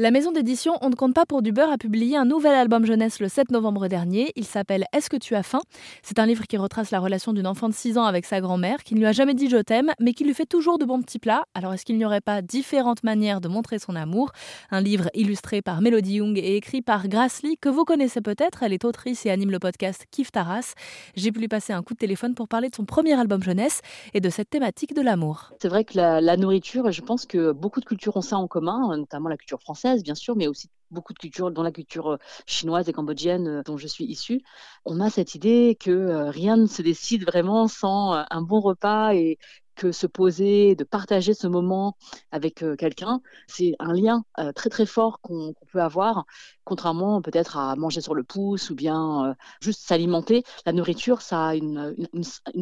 La maison d'édition On ne compte pas pour du beurre a publié un nouvel album jeunesse le 7 novembre dernier. Il s'appelle Est-ce que tu as faim? C'est un livre qui retrace la relation d'une enfant de 6 ans avec sa grand-mère qui ne lui a jamais dit je t'aime, mais qui lui fait toujours de bons petits plats. Alors est-ce qu'il n'y aurait pas différentes manières de montrer son amour? Un livre illustré par Melody Young et écrit par Grace Lee, que vous connaissez peut-être. Elle est autrice et anime le podcast Kif Taras. J'ai pu lui passer un coup de téléphone pour parler de son premier album jeunesse et de cette thématique de l'amour. C'est vrai que la, la nourriture, je pense que beaucoup de cultures ont ça en commun, notamment la culture française bien sûr, mais aussi beaucoup de cultures, dont la culture euh, chinoise et cambodgienne euh, dont je suis issue, on a cette idée que euh, rien ne se décide vraiment sans un bon repas et que se poser, de partager ce moment avec quelqu'un, c'est un lien très très fort qu'on peut avoir, contrairement peut-être à manger sur le pouce ou bien juste s'alimenter. La nourriture, ça a une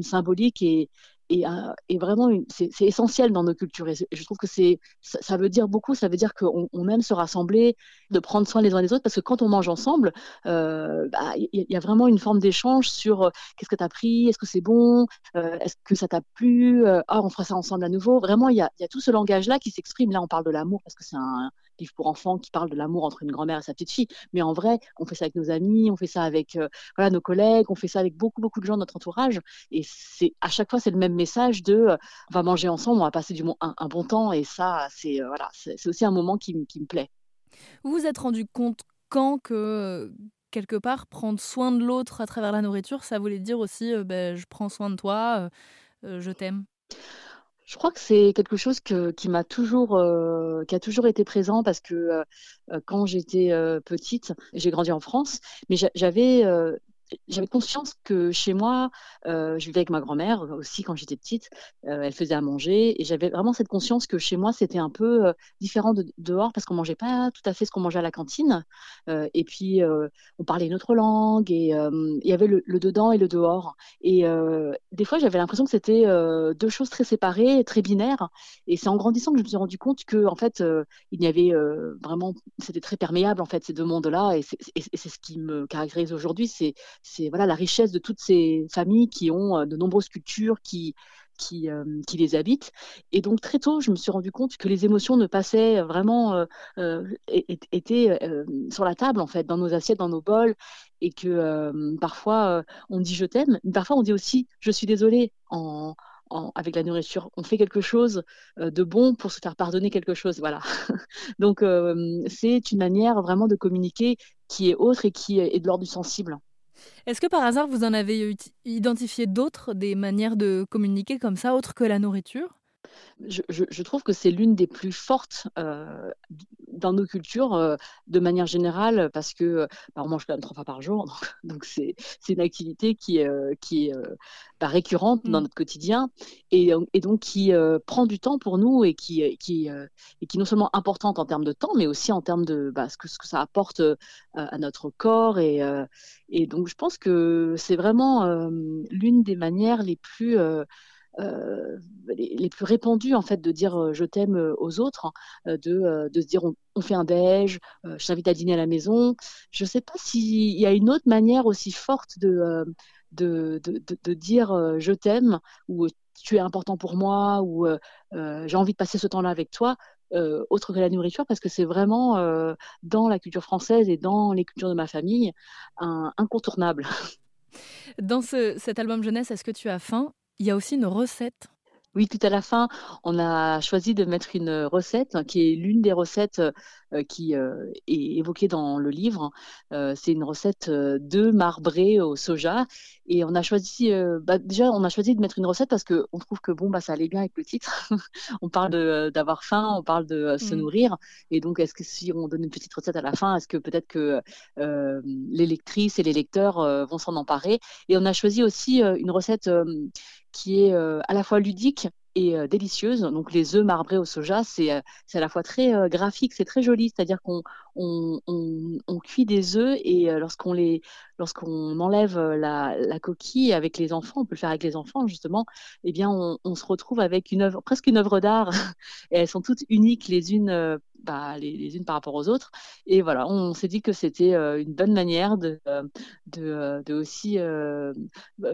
symbolique et, et, euh, et vraiment c'est essentiel dans nos cultures. Et je trouve que ça, veut dire beaucoup. Ça veut dire qu'on on aime se rassembler, de prendre soin les uns des autres, parce que quand on mange ensemble, euh, bah, il euh, y, a vraiment une forme d'échange sur euh, qu'est-ce que tu as pris, est-ce que c'est bon, euh, est-ce que ça t'a plu, ah on fera ça ensemble à nouveau. Vraiment, il y a, tout ce langage-là qui s'exprime. Là, on parle de l'amour parce que c'est un livre pour enfants qui parle de l'amour entre une grand-mère et sa petite fille. Mais en vrai, on fait ça avec nos amis, on fait ça avec nos collègues, on fait ça avec beaucoup beaucoup de gens de notre entourage. Et à chaque fois c'est le même message de euh, on va manger ensemble, on va passer du un, un bon temps et ça c'est euh, voilà c'est aussi un moment qui, qui, me plaît. Vous vous êtes rendu compte quand que quelque part prendre soin de l'autre à travers la nourriture, ça voulait dire aussi euh, ben, je prends soin de toi, je t'aime. Je crois que c'est quelque chose que, qui m'a toujours, qui a toujours été présent parce que quand j'étais petite, j'ai grandi en France, mais j'avais j'avais conscience que chez moi, euh, je vivais avec ma grand-mère aussi quand j'étais petite. Euh, elle faisait à manger et j'avais vraiment cette conscience que chez moi c'était un peu euh, différent de dehors parce qu'on mangeait pas tout à fait ce qu'on mangeait à la cantine. Euh, et puis on parlait une autre langue et il y avait le, dedans et le dehors. Et des fois j'avais l'impression que c'était deux choses très séparées, très binaires. Et c'est en grandissant que je me suis rendu compte que en fait il y avait vraiment, c'était très perméable en fait ces deux mondes-là. Et c'est ce qui me caractérise aujourd'hui, c'est c'est voilà la richesse de toutes ces familles qui ont euh, de nombreuses cultures, qui qui, euh, qui, les habitent. Et donc très tôt, je me suis rendu compte que les émotions ne passaient vraiment, euh, étaient sur la table en fait, dans nos assiettes, dans nos bols, et que parfois on dit je t'aime, mais parfois on dit aussi je suis désolée en, avec la nourriture. On fait quelque chose de bon pour se faire pardonner quelque chose, voilà. donc c'est une manière vraiment de communiquer qui est autre et qui est de l'ordre du sensible. Est-ce que par hasard vous en avez identifié d'autres, des manières de communiquer comme ça, autres que la nourriture? Je, je, je, trouve que c'est l'une des plus fortes euh, dans nos cultures euh, de manière générale parce que bah, on mange quand même trois fois par jour, donc c'est une activité qui, euh, qui est bah, récurrente dans mmh. notre quotidien et, et donc qui prend du temps pour nous et qui, qui, et qui est non seulement importante en termes de temps, mais aussi en termes de bah, ce, que, ce que ça apporte à notre corps et, et donc je pense que c'est vraiment l'une des manières les plus euh, les, plus répandues en fait de dire euh, je t'aime euh, aux autres, hein, de, de, se dire on, fait un déj, je t'invite à dîner à la maison. Je ne sais pas s'il y a une autre manière aussi forte de, de, de, de dire je t'aime ou tu es important pour moi ou j'ai envie de passer ce temps-là avec toi. autre que la nourriture, parce que c'est vraiment dans la culture française et dans les cultures de ma famille un incontournable. Dans ce, cet album jeunesse, est-ce que tu as faim? Il y a aussi une recette. Oui, tout à la fin, on a choisi de mettre une recette hein, qui est l'une des recettes euh, qui euh, est évoquée dans le livre. Euh, c'est une recette de marbré au soja. Et on a choisi, bah, déjà, on a choisi de mettre une recette parce qu'on trouve que bon, bah, ça allait bien avec le titre. on parle d'avoir faim, on parle de se mmh. nourrir. Et donc, est-ce que si on donne une petite recette à la fin, est-ce que peut-être que les lectrices et les lecteurs vont s'en emparer? Et on a choisi aussi une recette qui est à la fois ludique et délicieuse. Donc les œufs marbrés au soja, c'est à la fois très graphique, c'est très joli, c'est-à-dire qu'on on, cuit des œufs et lorsqu'on les lorsqu'on enlève la, la, coquille avec les enfants, on peut le faire avec les enfants justement, eh bien on, se retrouve avec une presque une œuvre d'art elles sont toutes uniques les unes bah, les, unes par rapport aux autres. Et voilà, on s'est dit que c'était une bonne manière de, de, aussi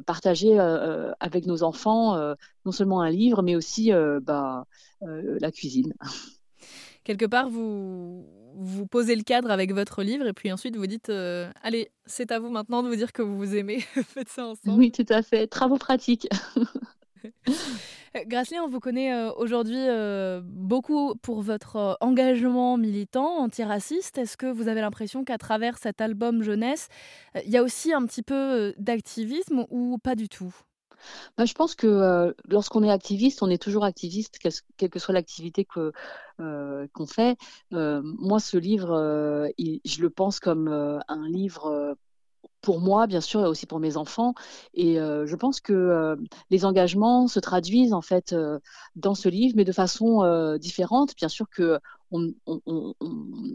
partager avec nos enfants non seulement un livre, mais aussi bah, la cuisine. Quelque part, vous, vous posez le cadre avec votre livre et puis ensuite vous dites allez, c'est à vous maintenant de vous dire que vous vous aimez. Faites ça ensemble. Oui, tout à fait. Travaux pratiques. Gracely, on vous connaît aujourd'hui beaucoup pour votre engagement militant antiraciste. Est-ce que vous avez l'impression qu'à travers cet album jeunesse, il y a aussi un petit peu d'activisme ou pas du tout? Bah, je pense que lorsqu'on est activiste, on est toujours activiste, quelle que soit l'activité qu'on fait. moi, ce livre, je le pense comme un livre pour moi, bien sûr, et aussi pour mes enfants. Et je pense que les engagements se traduisent en fait dans ce livre, mais de façon différente. Bien sûr que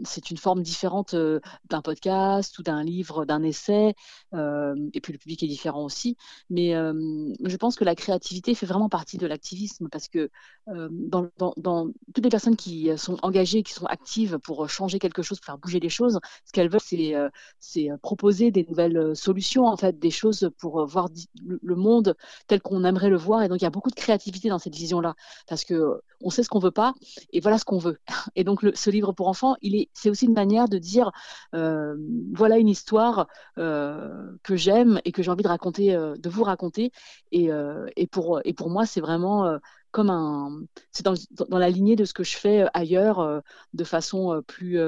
c'est une forme différente d'un podcast ou d'un livre, d'un essai, et puis le public est différent aussi. Mais je pense que la créativité fait vraiment partie de l'activisme parce que dans, toutes les personnes qui sont engagées, qui sont actives pour changer quelque chose, pour faire bouger les choses, ce qu'elles veulent, c'est proposer des nouvelles solutions, en fait, des choses pour voir le monde tel qu'on aimerait le voir. Et donc, il y a beaucoup de créativité dans cette vision-là parce que on sait ce qu'on veut pas et voilà ce qu'on veut. ce livre pour enfants, c'est aussi une manière de dire euh, voilà une histoire euh, que j'aime et que j'ai envie de raconter, euh, de vous raconter. Et, pour moi, c'est vraiment comme un, c'est dans, la lignée de ce que je fais ailleurs de façon plus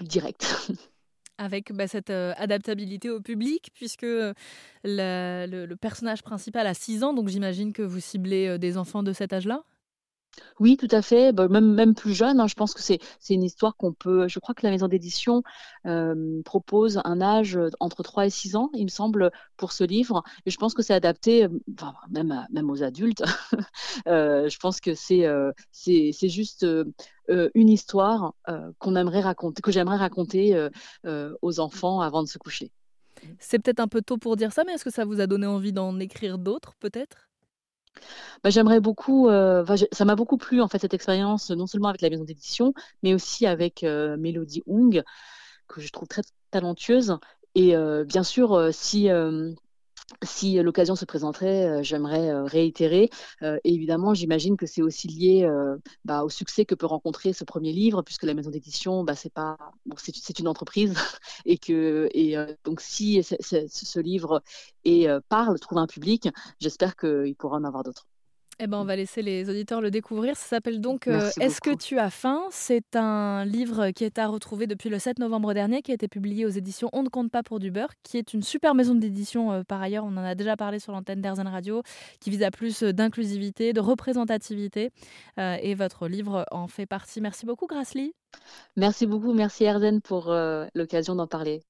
directe. avec bah, cette adaptabilité au public, puisque le, le, personnage principal a 6 ans, donc j'imagine que vous ciblez des enfants de cet âge-là? Oui, tout à fait, bah, même plus jeune, hein, je pense que c'est une histoire qu'on peut je crois que la maison d'édition, propose un âge, entre 3 et 6 ans, il me semble, pour ce livre et je pense que c'est adapté, même aux adultes. je pense que c'est, c'est c'est juste, une histoire, qu'on aimerait raconter que j'aimerais raconter, aux enfants avant de se coucher. C'est peut-être un peu tôt pour dire ça, mais est-ce que ça vous a donné envie d'en écrire d'autres, peut-être? Bah, j'aimerais beaucoup, euh, ça m'a beaucoup plu en fait cette expérience, non seulement avec la maison d'édition, mais aussi avec euh, Mélodie Hung, que je trouve très talentueuse. Et euh, bien sûr, si si l'occasion se présenterait, j'aimerais réitérer. et évidemment, j'imagine que c'est aussi lié bah, au succès que peut rencontrer ce premier livre, puisque la maison d'édition, bah, c'est pas, c'est une entreprise, et que et donc si ce livre et parle, trouve un public, j'espère qu'il pourra en avoir d'autres. Eh ben, on va laisser les auditeurs le découvrir. Ça s'appelle donc euh, Est-ce que tu as faim? C'est un livre qui est à retrouver depuis le 7 novembre dernier, qui a été publié aux éditions On ne compte pas pour du beurre, qui est une super maison d'édition euh, par ailleurs. On en a déjà parlé sur l'antenne d'Airzen Radio, qui vise à plus d'inclusivité, de représentativité. Euh, et votre livre en fait partie. Merci beaucoup, Grasly. Merci beaucoup. Merci, Erzen, pour l'occasion d'en parler.